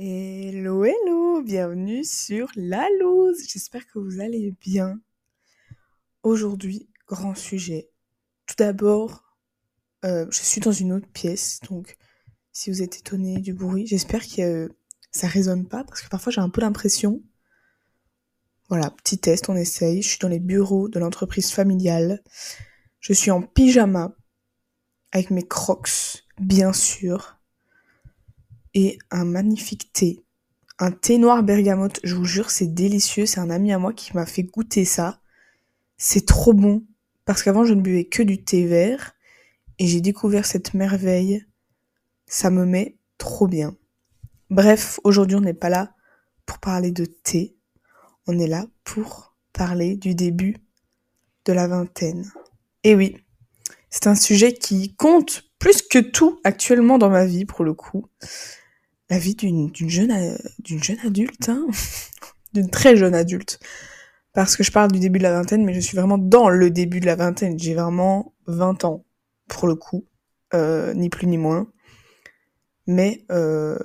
Hello, hello, bienvenue sur La Loose. J'espère que vous allez bien. Aujourd'hui, grand sujet. Tout d'abord, euh, je suis dans une autre pièce, donc si vous êtes étonné du bruit, j'espère que ça résonne pas, parce que parfois j'ai un peu l'impression. Voilà, petit test, on essaye. Je suis dans les bureaux de l'entreprise familiale. Je suis en pyjama, avec mes crocs, bien sûr et un magnifique thé. Un thé noir bergamote, je vous jure, c'est délicieux. C'est un ami à moi qui m'a fait goûter ça. C'est trop bon. Parce qu'avant, je ne buvais que du thé vert. Et j'ai découvert cette merveille. Ça me met trop bien. Bref, aujourd'hui, on n'est pas là pour parler de thé. On est là pour parler du début de la vingtaine. Et oui, c'est un sujet qui compte plus que tout actuellement dans ma vie, pour le coup la vie d'une jeune d'une jeune adulte, hein d'une très jeune adulte. Parce que je parle du début de la vingtaine, mais je suis vraiment dans le début de la vingtaine. J'ai vraiment 20 ans, pour le coup, euh, ni plus ni moins. Mais euh,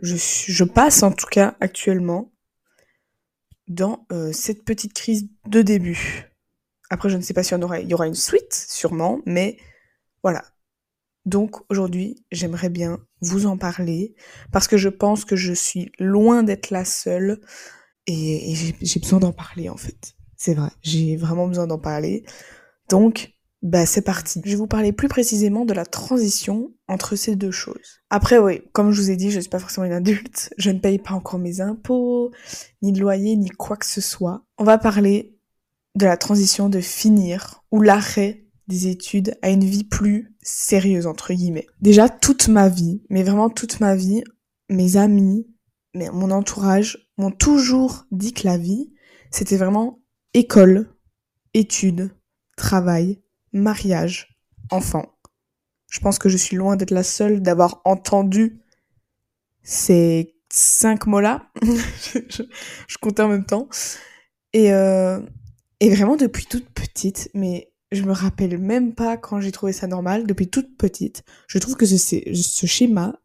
je, passe en tout cas actuellement dans euh, cette petite crise de début. Après, je ne sais pas si aura, il y aura une suite, sûrement, mais voilà, donc aujourd'hui, j'aimerais bien vous en parler parce que je pense que je suis loin d'être la seule et, j'ai besoin d'en parler en fait. C'est vrai, j'ai vraiment besoin d'en parler. Donc, bah c'est parti. Je vais vous parler plus précisément de la transition entre ces deux choses. Après, oui, comme je vous ai dit, je ne suis pas forcément une adulte, je ne paye pas encore mes impôts, ni de loyer, ni quoi que ce soit. On va parler de la transition de finir ou l'arrêt des études à une vie plus sérieuse, entre guillemets. Déjà, toute ma vie, mais vraiment toute ma vie, mes amis, mais mon entourage m'ont toujours dit que la vie, c'était vraiment école, études, travail, mariage, enfant. Je pense que je suis loin d'être la seule d'avoir entendu ces cinq mots-là. je, comptais en même temps. Et, euh, et vraiment depuis toute petite, mais je me rappelle même pas quand j'ai trouvé ça normal, depuis toute petite. Je trouve que ce, ce schéma,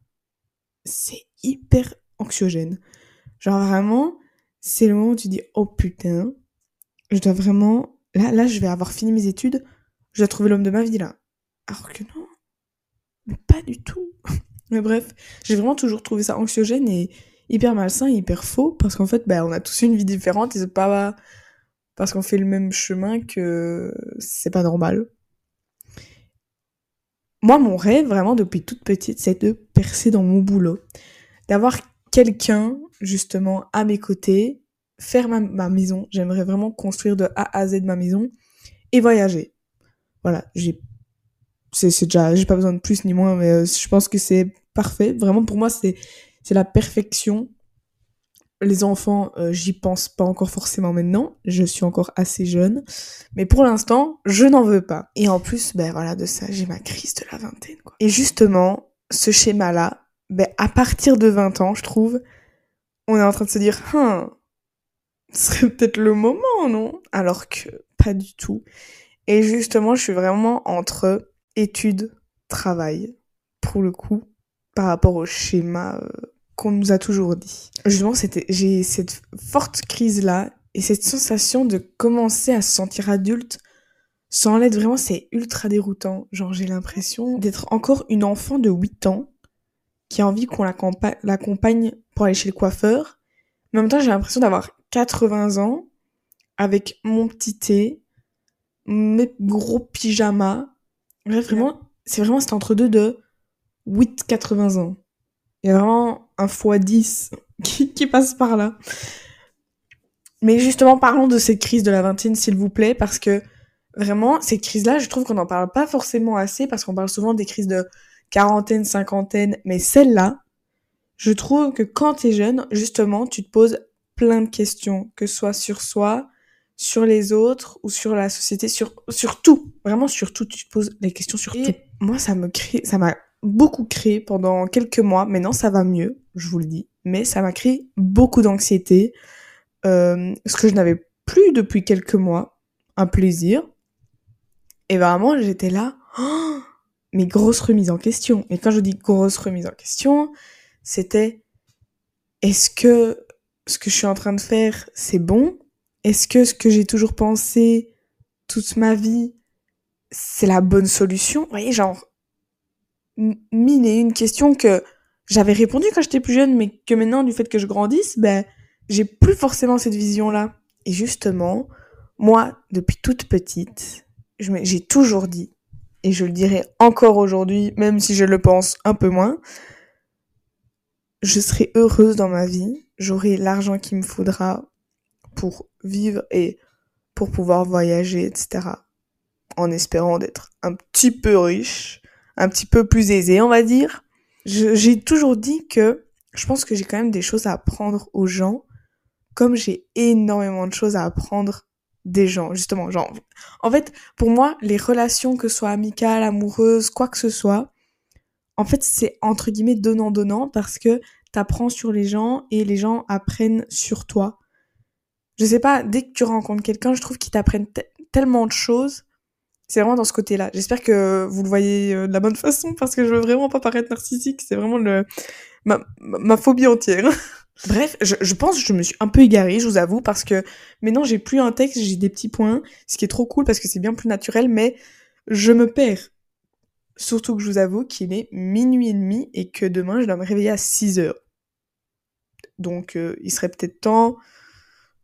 c'est hyper anxiogène. Genre vraiment, c'est le moment où tu dis, oh putain, je dois vraiment, là, là, je vais avoir fini mes études, je dois trouver l'homme de ma vie là. Alors que non, mais pas du tout. mais bref, j'ai vraiment toujours trouvé ça anxiogène et hyper malsain, hyper faux, parce qu'en fait, bah, on a tous une vie différente et c'est pas parce qu'on fait le même chemin que c'est pas normal. Moi, mon rêve, vraiment, depuis toute petite, c'est de percer dans mon boulot. D'avoir quelqu'un, justement, à mes côtés, faire ma, maison. J'aimerais vraiment construire de A à Z ma maison et voyager. Voilà, j'ai, c'est, déjà, j'ai pas besoin de plus ni moins, mais euh, je pense que c'est parfait. Vraiment, pour moi, c'est, c'est la perfection les enfants, euh, j'y pense pas encore forcément maintenant. Je suis encore assez jeune. Mais pour l'instant, je n'en veux pas. Et en plus, ben voilà, de ça, j'ai ma crise de la vingtaine, quoi. Et justement, ce schéma-là, ben, à partir de 20 ans, je trouve, on est en train de se dire, hein, ce serait peut-être le moment, non? Alors que pas du tout. Et justement, je suis vraiment entre études, travail, pour le coup, par rapport au schéma euh, qu'on nous a toujours dit. Justement, c'était, j'ai cette forte crise-là et cette sensation de commencer à se sentir adulte sans l'être vraiment, c'est ultra déroutant. Genre, j'ai l'impression d'être encore une enfant de 8 ans qui a envie qu'on l'accompagne pour aller chez le coiffeur. Mais en même temps, j'ai l'impression d'avoir 80 ans avec mon petit thé, mes gros pyjamas. Bref, vraiment, c'est vraiment cet entre-deux de 8-80 ans. Il y a vraiment un x10 qui, passe par là. Mais justement, parlons de cette crise de la vingtaine, s'il vous plaît, parce que vraiment, cette crise-là, je trouve qu'on n'en parle pas forcément assez, parce qu'on parle souvent des crises de quarantaine, cinquantaine, mais celle-là, je trouve que quand t'es jeune, justement, tu te poses plein de questions, que ce soit sur soi, sur les autres ou sur la société, sur, sur tout. Vraiment sur tout, tu te poses des questions sur tout. Moi, ça me crée, ça m'a beaucoup créé pendant quelques mois. Maintenant, ça va mieux, je vous le dis. Mais ça m'a créé beaucoup d'anxiété, euh, ce que je n'avais plus depuis quelques mois. Un plaisir. Et vraiment, j'étais là, oh, mais grosse remise en question. Et quand je dis grosse remise en question, c'était est-ce que ce que je suis en train de faire, c'est bon? Est-ce que ce que j'ai toujours pensé toute ma vie, c'est la bonne solution? Voyez, genre, mille et une questions que j'avais répondu quand j'étais plus jeune, mais que maintenant, du fait que je grandisse, ben, j'ai plus forcément cette vision-là. Et justement, moi, depuis toute petite, j'ai toujours dit, et je le dirai encore aujourd'hui, même si je le pense un peu moins, je serai heureuse dans ma vie, j'aurai l'argent qu'il me faudra pour vivre et pour pouvoir voyager, etc. En espérant d'être un petit peu riche, un petit peu plus aisé, on va dire. J'ai toujours dit que je pense que j'ai quand même des choses à apprendre aux gens, comme j'ai énormément de choses à apprendre des gens, justement. Genre, en fait, pour moi, les relations, que ce soit amicales, amoureuses, quoi que ce soit, en fait, c'est entre guillemets donnant-donnant parce que t'apprends sur les gens et les gens apprennent sur toi. Je sais pas, dès que tu rencontres quelqu'un, je trouve qu'ils t'apprennent tellement de choses. C'est vraiment dans ce côté-là. J'espère que vous le voyez euh, de la bonne façon parce que je veux vraiment pas paraître narcissique. C'est vraiment le ma, ma phobie entière. Bref, je, je, pense que je me suis un peu égarée, je vous avoue, parce que maintenant j'ai plus un texte, j'ai des petits points, ce qui est trop cool parce que c'est bien plus naturel, mais je me perds. Surtout que je vous avoue qu'il est minuit et demi et que demain je dois me réveiller à 6 heures. Donc euh, il serait peut-être temps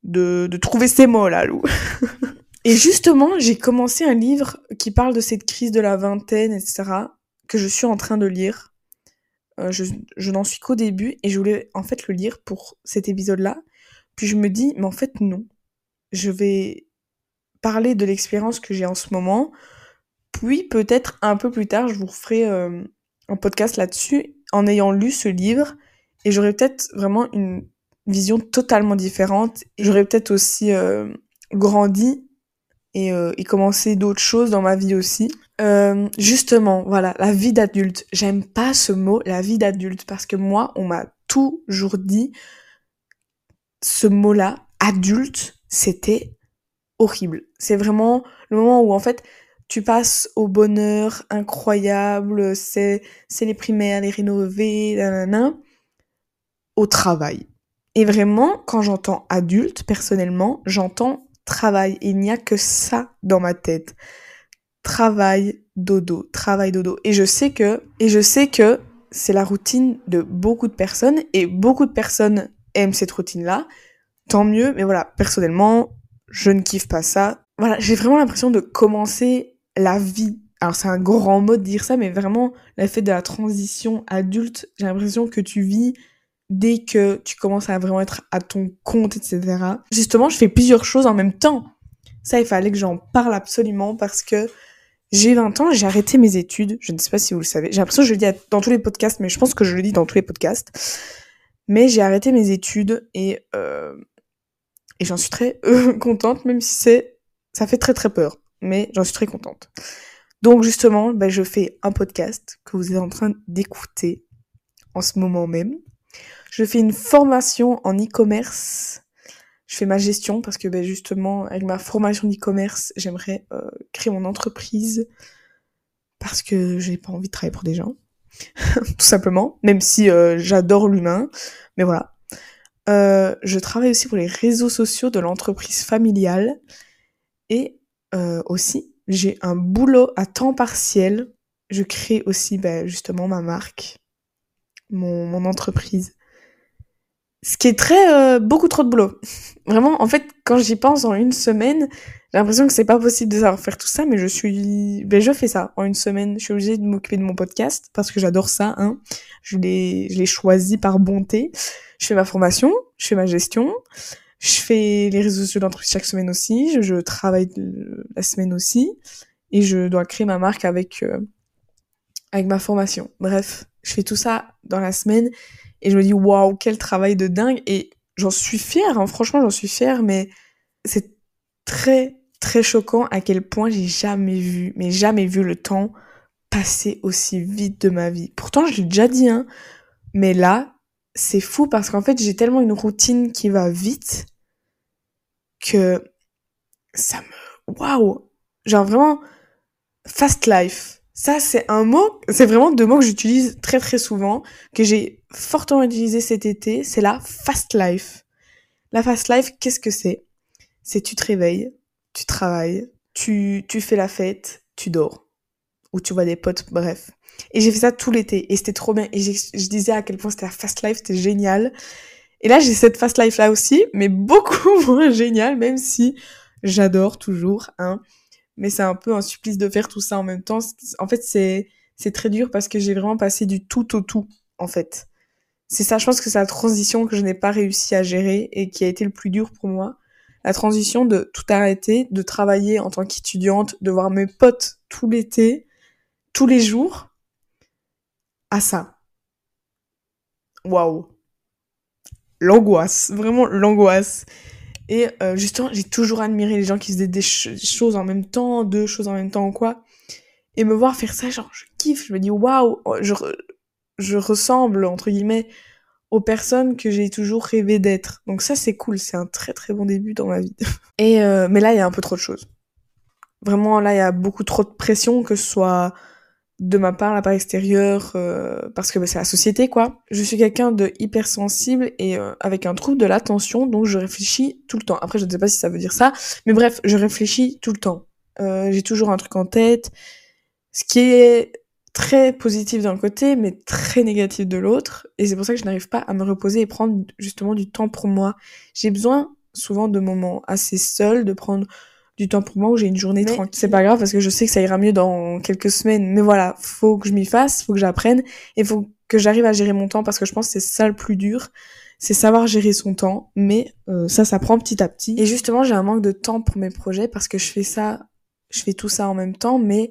de, de trouver ces mots là, Lou. et justement, j'ai commencé un livre qui parle de cette crise de la vingtaine, etc., que je suis en train de lire. Euh, je, n'en suis qu'au début et je voulais en fait le lire pour cet épisode-là. Puis je me dis, mais en fait non. Je vais parler de l'expérience que j'ai en ce moment. Puis peut-être un peu plus tard, je vous ferai euh, un podcast là-dessus en ayant lu ce livre. Et j'aurai peut-être vraiment une vision totalement différente. J'aurais peut-être aussi euh, grandi et, et commencé d'autres choses dans ma vie aussi. Euh, justement, voilà, la vie d'adulte. J'aime pas ce mot, la vie d'adulte, parce que moi, on m'a toujours dit ce mot-là, adulte, c'était horrible. C'est vraiment le moment où en fait tu passes au bonheur incroyable, c'est c'est les primaires, les rénovés, nanana, au travail. Et vraiment, quand j'entends adulte, personnellement, j'entends travail. Il n'y a que ça dans ma tête travail, dodo, travail, dodo. Et je sais que, et je sais que c'est la routine de beaucoup de personnes et beaucoup de personnes aiment cette routine-là. Tant mieux, mais voilà, personnellement, je ne kiffe pas ça. Voilà, j'ai vraiment l'impression de commencer la vie. Alors c'est un grand mot de dire ça, mais vraiment l'effet de la transition adulte, j'ai l'impression que tu vis dès que tu commences à vraiment être à ton compte, etc. Justement, je fais plusieurs choses en même temps. Ça, il fallait que j'en parle absolument parce que j'ai 20 ans, j'ai arrêté mes études. Je ne sais pas si vous le savez. J'ai l'impression que je le dis dans tous les podcasts, mais je pense que je le dis dans tous les podcasts. Mais j'ai arrêté mes études et, euh, et j'en suis très euh, contente, même si c'est, ça fait très très peur. Mais j'en suis très contente. Donc justement, ben, je fais un podcast que vous êtes en train d'écouter en ce moment même. Je fais une formation en e-commerce. Je fais ma gestion parce que ben, justement avec ma formation d'e-commerce j'aimerais euh, créer mon entreprise parce que j'ai pas envie de travailler pour des gens tout simplement même si euh, j'adore l'humain mais voilà. Euh, je travaille aussi pour les réseaux sociaux de l'entreprise familiale et aussi j'ai un boulot à temps partiel. Je crée aussi ben, justement ma marque mon, mon entreprise ce qui est très euh, beaucoup trop de boulot. Vraiment, en fait, quand j'y pense en une semaine, j'ai l'impression que c'est pas possible de savoir faire tout ça, mais je suis, ben je fais ça en une semaine. Je suis obligée de m'occuper de mon podcast parce que j'adore ça. Hein. Je l'ai, je l'ai choisi par bonté. Je fais ma formation, je fais ma gestion, je fais les réseaux sociaux d'entreprise chaque semaine aussi. Je, travaille la semaine aussi et je dois créer ma marque avec euh, avec ma formation. Bref, je fais tout ça dans la semaine et je me dis, waouh, quel travail de dingue. Et j'en suis fière, hein, franchement, j'en suis fière, mais c'est très, très choquant à quel point j'ai jamais vu, mais jamais vu le temps passer aussi vite de ma vie. Pourtant, je l'ai déjà dit, hein, mais là, c'est fou parce qu'en fait, j'ai tellement une routine qui va vite que ça me, waouh, genre vraiment, fast life. Ça, c'est un mot, c'est vraiment deux mots que j'utilise très très souvent, que j'ai fortement utilisé cet été, c'est la fast life. La fast life, qu'est-ce que c'est? C'est tu te réveilles, tu travailles, tu, tu fais la fête, tu dors. Ou tu vois des potes, bref. Et j'ai fait ça tout l'été, et c'était trop bien. Et je disais à quel point c'était la fast life, c'était génial. Et là, j'ai cette fast life là aussi, mais beaucoup moins génial, même si j'adore toujours, hein mais c'est un peu un supplice de faire tout ça en même temps. En fait, c'est c'est très dur parce que j'ai vraiment passé du tout au tout, en fait. C'est ça, je pense que c'est la transition que je n'ai pas réussi à gérer et qui a été le plus dur pour moi. La transition de tout arrêter, de travailler en tant qu'étudiante, de voir mes potes tout l'été, tous les jours, à ça. Waouh. L'angoisse, vraiment l'angoisse. Et euh, justement, j'ai toujours admiré les gens qui faisaient des choses en même temps, deux choses en même temps ou quoi. Et me voir faire ça, genre, je kiffe, je me dis, waouh, oh, je, je ressemble, entre guillemets, aux personnes que j'ai toujours rêvé d'être. Donc ça, c'est cool, c'est un très très bon début dans ma vie. Et euh, mais là, il y a un peu trop de choses. Vraiment, là, il y a beaucoup trop de pression, que ce soit de ma part, la part extérieure, euh, parce que bah, c'est la société, quoi. Je suis quelqu'un de hypersensible et euh, avec un trouble de l'attention, donc je réfléchis tout le temps. Après, je ne sais pas si ça veut dire ça, mais bref, je réfléchis tout le temps. Euh, j'ai toujours un truc en tête, ce qui est très positif d'un côté, mais très négatif de l'autre, et c'est pour ça que je n'arrive pas à me reposer et prendre justement du temps pour moi. J'ai besoin souvent de moments assez seuls, de prendre du temps pour moi où j'ai une journée tranquille. C'est pas grave parce que je sais que ça ira mieux dans quelques semaines. Mais voilà, faut que je m'y fasse, faut que j'apprenne et faut que j'arrive à gérer mon temps parce que je pense que c'est ça le plus dur. C'est savoir gérer son temps, mais euh, ça, ça prend petit à petit. Et justement, j'ai un manque de temps pour mes projets parce que je fais ça, je fais tout ça en même temps, mais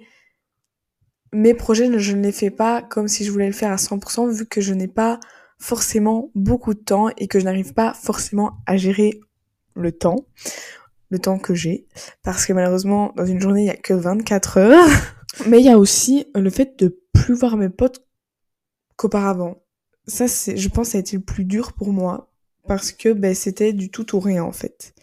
mes projets, je ne les fais pas comme si je voulais le faire à 100% vu que je n'ai pas forcément beaucoup de temps et que je n'arrive pas forcément à gérer le temps le temps que j'ai. Parce que malheureusement, dans une journée, il y a que 24 heures. Mais il y a aussi le fait de plus voir mes potes qu'auparavant. Ça, c'est, je pense, ça a été le plus dur pour moi. Parce que ben, c'était du tout ou rien, en fait.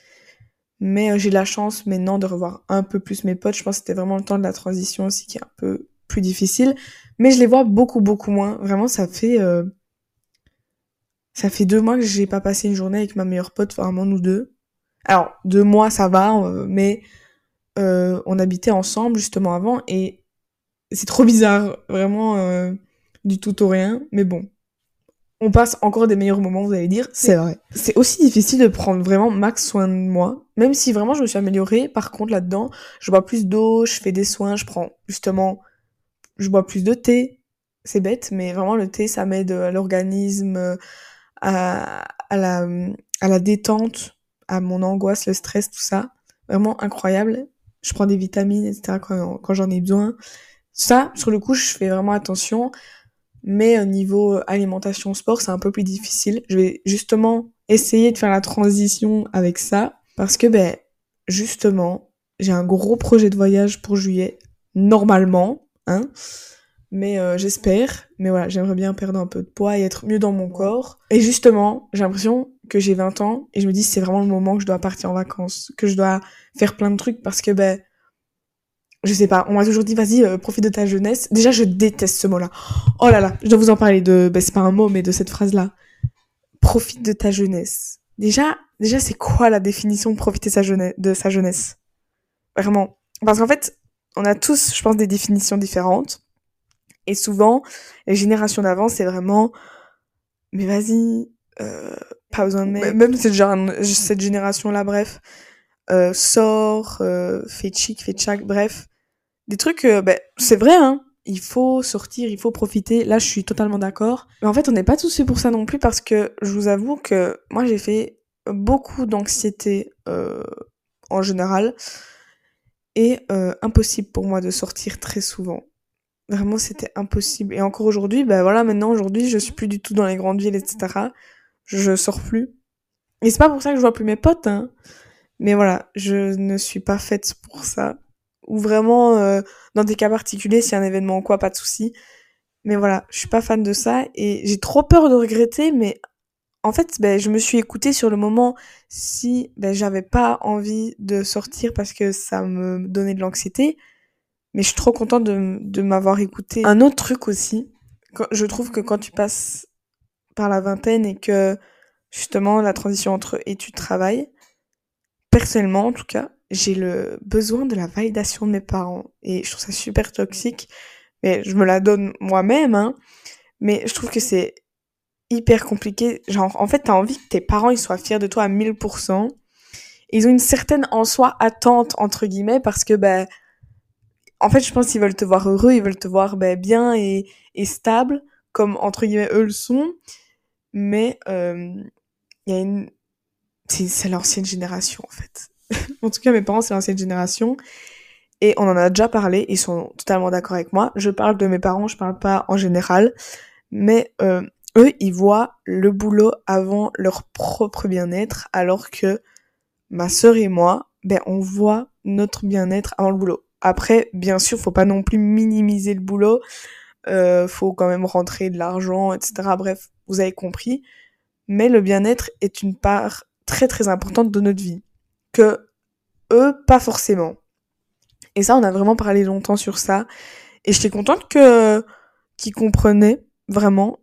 Mais euh, j'ai la chance maintenant de revoir un peu plus mes potes. Je pense que c'était vraiment le temps de la transition aussi qui est un peu plus difficile. Mais je les vois beaucoup, beaucoup moins. Vraiment, ça fait... Euh, ça fait deux mois que j'ai pas passé une journée avec ma meilleure pote, vraiment nous deux. Alors, deux mois, ça va, euh, mais euh, on habitait ensemble justement avant et c'est trop bizarre, vraiment euh, du tout au rien, mais bon. On passe encore des meilleurs moments, vous allez dire. C'est vrai. C'est aussi difficile de prendre vraiment max soin de moi, même si vraiment je me suis améliorée. Par contre, là-dedans, je bois plus d'eau, je fais des soins, je prends justement, je bois plus de thé. C'est bête, mais vraiment le thé, ça m'aide à l'organisme, à, à, la, à la détente à mon angoisse, le stress, tout ça. Vraiment incroyable. Je prends des vitamines, etc. quand, quand j'en ai besoin. Ça, sur le coup, je fais vraiment attention. Mais au niveau alimentation sport, c'est un peu plus difficile. Je vais justement essayer de faire la transition avec ça. Parce que, ben, justement, j'ai un gros projet de voyage pour juillet. Normalement, hein. Mais euh, j'espère. Mais voilà, j'aimerais bien perdre un peu de poids et être mieux dans mon corps. Et justement, j'ai l'impression que j'ai 20 ans et je me dis c'est vraiment le moment que je dois partir en vacances, que je dois faire plein de trucs parce que ben je sais pas, on m'a toujours dit vas-y euh, profite de ta jeunesse. Déjà je déteste ce mot-là. Oh là là, je dois vous en parler de ben c'est pas un mot mais de cette phrase-là. Profite de ta jeunesse. Déjà déjà c'est quoi la définition de profiter sa jeunesse, de sa jeunesse? Vraiment parce qu'en fait, on a tous je pense des définitions différentes et souvent les générations d'avant c'est vraiment mais vas-y euh, pas besoin de Même cette, cette génération-là, bref, euh, sort, euh, fait chic, fait tchac, bref. Des trucs, euh, ben, c'est vrai, hein. Il faut sortir, il faut profiter. Là, je suis totalement d'accord. Mais en fait, on n'est pas tous fait pour ça non plus parce que je vous avoue que moi, j'ai fait beaucoup d'anxiété euh, en général et impossible pour moi de sortir très souvent. Vraiment, c'était impossible. Et encore aujourd'hui, ben voilà, maintenant, aujourd'hui, je suis plus du tout dans les grandes villes, etc je sors plus. Et c'est pas pour ça que je vois plus mes potes, hein. Mais voilà, je ne suis pas faite pour ça. Ou vraiment, euh, dans des cas particuliers, s'il y a un événement ou quoi, pas de souci. Mais voilà, je suis pas fan de ça et j'ai trop peur de regretter, mais en fait, ben, je me suis écoutée sur le moment si ben, j'avais pas envie de sortir parce que ça me donnait de l'anxiété. Mais je suis trop contente de, de m'avoir écouté. Un autre truc aussi, je trouve que quand tu passes par la vingtaine et que justement la transition entre études-travail, personnellement en tout cas, j'ai le besoin de la validation de mes parents. Et je trouve ça super toxique. Mais je me la donne moi-même, hein. Mais je trouve que c'est hyper compliqué. Genre, en fait, t'as envie que tes parents, ils soient fiers de toi à 1000%. Ils ont une certaine, en soi, attente, entre guillemets, parce que, ben, en fait, je pense qu'ils veulent te voir heureux, ils veulent te voir, ben, bien et, et stable, comme, entre guillemets, eux le sont. Mais, euh, il y a une, c'est l'ancienne génération, en fait. en tout cas, mes parents, c'est l'ancienne génération. Et on en a déjà parlé, ils sont totalement d'accord avec moi. Je parle de mes parents, je parle pas en général. Mais euh, eux, ils voient le boulot avant leur propre bien-être, alors que ma sœur et moi, ben, on voit notre bien-être avant le boulot. Après, bien sûr, faut pas non plus minimiser le boulot. Euh, faut quand même rentrer de l'argent, etc. Bref, vous avez compris. Mais le bien-être est une part très très importante de notre vie. Que eux, pas forcément. Et ça, on a vraiment parlé longtemps sur ça. Et j'étais contente que qu'ils comprenaient vraiment.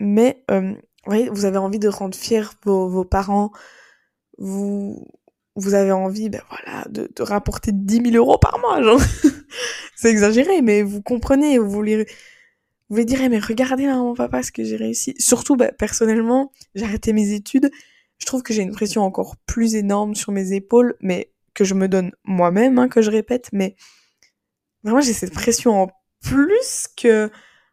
Mais euh, vous avez envie de rendre fiers vos, vos parents. Vous vous avez envie, ben voilà, de, rapporter 10 000 euros par mois, c'est exagéré, mais vous comprenez, vous voulez, vous voulez dire, eh, mais regardez mon papa ce que j'ai réussi. Surtout, ben, personnellement, j'ai arrêté mes études. Je trouve que j'ai une pression encore plus énorme sur mes épaules, mais que je me donne moi-même, hein, que je répète, mais vraiment j'ai cette pression en plus que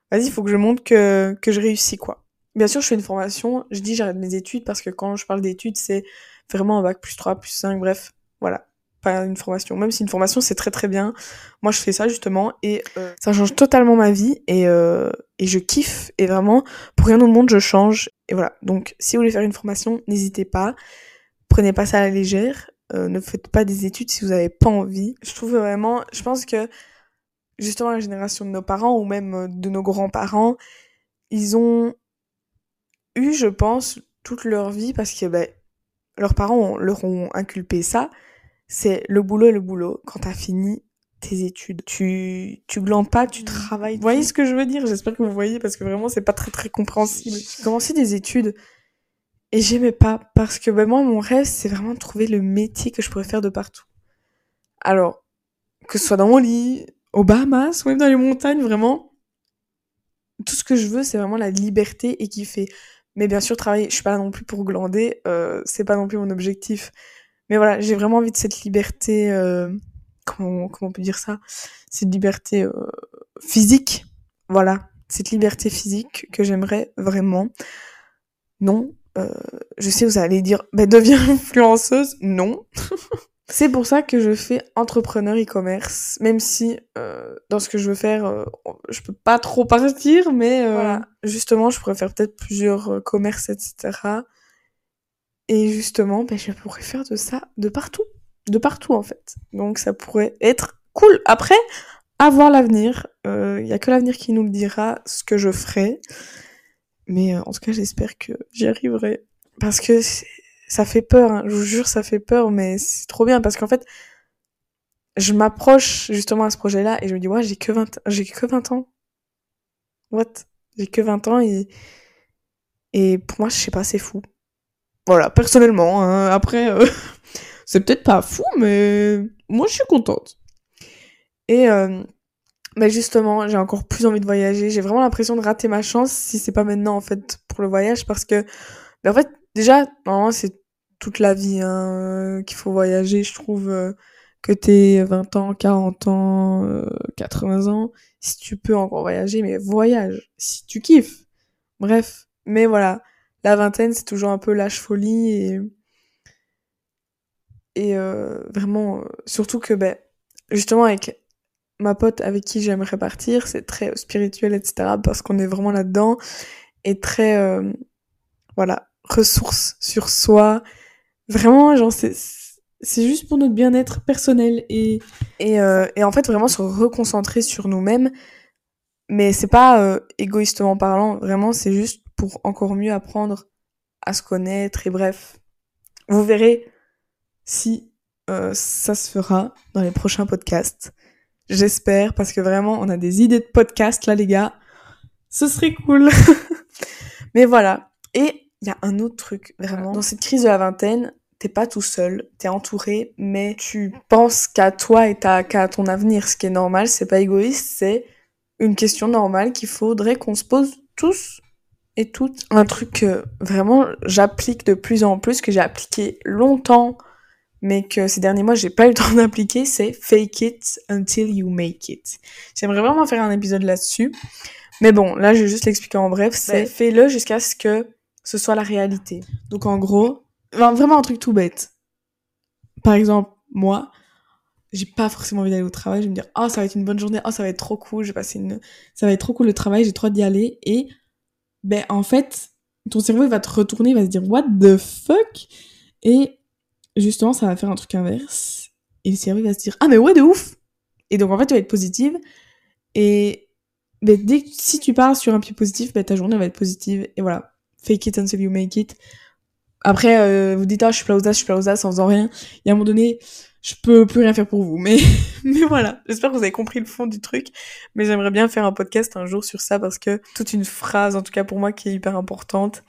vas-y, il faut que je montre que, que je réussis quoi. Bien sûr, je fais une formation, je dis j'arrête mes études parce que quand je parle d'études, c'est vraiment un bac plus 3, plus 5, bref, voilà. Pas une formation. Même si une formation, c'est très très bien. Moi, je fais ça justement et euh, ça change totalement ma vie et, euh, et je kiffe. Et vraiment, pour rien au monde, je change. Et voilà. Donc, si vous voulez faire une formation, n'hésitez pas. Prenez pas ça à la légère. Euh, ne faites pas des études si vous n'avez pas envie. Je trouve vraiment, je pense que justement la génération de nos parents ou même de nos grands-parents, ils ont eu, je pense, toute leur vie parce que ben, leurs parents leur ont inculpé ça. C'est le boulot et le boulot. Quand t'as fini tes études, tu tu glandes pas, tu mmh. travailles. Vous voyez ce que je veux dire? J'espère que vous voyez parce que vraiment c'est pas très très compréhensible. Commencer des études et j'aimais pas parce que ben, moi, mon rêve, c'est vraiment de trouver le métier que je pourrais faire de partout. Alors, que ce soit dans mon lit, aux Bahamas, ou même dans les montagnes, vraiment, tout ce que je veux, c'est vraiment la liberté et kiffer. Mais bien sûr, travailler, je suis pas là non plus pour glander, euh, c'est pas non plus mon objectif. Mais voilà, j'ai vraiment envie de cette liberté, euh, comment, comment on peut dire ça? Cette liberté euh, physique, voilà, cette liberté physique que j'aimerais vraiment. Non, euh, je sais, vous allez dire, bah, deviens influenceuse? Non. c'est pour ça que je fais entrepreneur e-commerce, même si euh, dans ce que je veux faire, euh, je peux pas trop partir, mais voilà. justement, je pourrais faire peut-être plusieurs commerces, etc. Et justement, ben, je pourrais faire de ça de partout, de partout en fait. Donc ça pourrait être cool. Après, à voir l'avenir. Il y a que l'avenir qui nous le dira ce que je ferai. Mais euh, en tout cas, j'espère que j'y arriverai. Parce que ça fait peur, hein. je vous jure, ça fait peur, mais c'est trop bien parce qu'en fait, je m'approche justement à ce projet-là et je me dis, ouais, j'ai que 20, j'ai que 20 ans. What? J'ai que 20 ans et, et pour moi, je sais pas, c'est fou. Voilà, personnellement, hein. après, euh, c'est peut-être pas fou, mais moi, je suis contente. Et, euh, mais justement, j'ai encore plus envie de voyager. J'ai vraiment l'impression de rater ma chance si c'est pas maintenant en fait pour le voyage parce que mais en fait déjà c'est toute la vie hein, qu'il faut voyager, je trouve euh, que t'es 20 ans, 40 ans, euh, 80 ans, si tu peux encore voyager, mais voyage, si tu kiffes. Bref, mais voilà, la vingtaine c'est toujours un peu l'âge folie et et euh, vraiment euh, surtout que ben justement avec ma pote avec qui j'aimerais partir, c'est très spirituel, etc. Parce qu'on est vraiment là-dedans et très, euh, voilà, ressources sur soi. Vraiment, genre, c'est, c'est juste pour notre bien-être personnel et, et, euh, et en fait, vraiment se reconcentrer sur nous-mêmes. Mais c'est pas euh, égoïstement parlant, vraiment, c'est juste pour encore mieux apprendre à se connaître et bref. Vous verrez si euh, ça se fera dans les prochains podcasts. J'espère, parce que vraiment, on a des idées de podcast là, les gars. Ce serait cool. Mais voilà. Et il y a un autre truc, vraiment. Dans cette crise de la vingtaine, t'es pas tout seul, t'es entouré, mais tu penses qu'à toi et qu'à ton avenir, ce qui est normal, c'est pas égoïste, c'est une question normale qu'il faudrait qu'on se pose tous et toutes. Un truc que vraiment j'applique de plus en plus, que j'ai appliqué longtemps, mais que ces derniers mois j'ai pas eu le temps d'appliquer, c'est fake it until you make it. J'aimerais vraiment faire un épisode là-dessus. Mais bon, là je vais juste l'expliquer en bref, c'est fais-le jusqu'à ce que ce soit la réalité. Donc en gros, vraiment un truc tout bête. Par exemple, moi, j'ai pas forcément envie d'aller au travail, je vais me dire "Ah, oh, ça va être une bonne journée, oh, ça va être trop cool, je vais passer une ça va être trop cool le travail, j'ai trop d'y aller" et ben en fait, ton cerveau il va te retourner, il va se dire "What the fuck" et justement, ça va faire un truc inverse. Et le cerveau va se dire, ah, mais ouais, de ouf! Et donc, en fait, tu vas être positive. Et mais dès que, si tu pars sur un pied positif, bah, ta journée va être positive. Et voilà. Fake it until you make it. Après, euh, vous dites, ah, je suis plausa, je suis plausa sans faisant rien. Et à un moment donné, je peux plus rien faire pour vous. Mais, mais voilà. J'espère que vous avez compris le fond du truc. Mais j'aimerais bien faire un podcast un jour sur ça parce que toute une phrase, en tout cas pour moi, qui est hyper importante.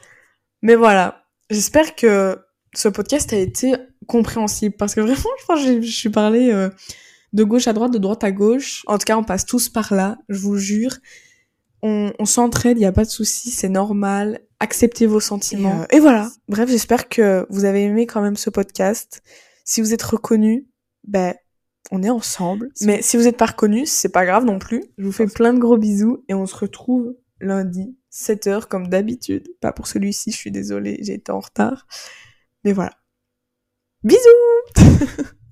Mais voilà. J'espère que ce podcast a été compréhensible parce que vraiment, je pense que je suis parlé euh, de gauche à droite, de droite à gauche. En tout cas, on passe tous par là, je vous jure. On, on s'entraide, il n'y a pas de souci, c'est normal. Acceptez vos sentiments. Euh, et, voilà. Bref, j'espère que vous avez aimé quand même ce podcast. Si vous êtes reconnu, ben, on est ensemble. Mais si vous n'êtes pas reconnu, c'est pas grave non plus. Je vous fais plein de gros bisous et on se retrouve lundi, 7h comme d'habitude. Pas pour celui-ci, je suis désolée, j'ai été en retard. Mais voilà. Bisous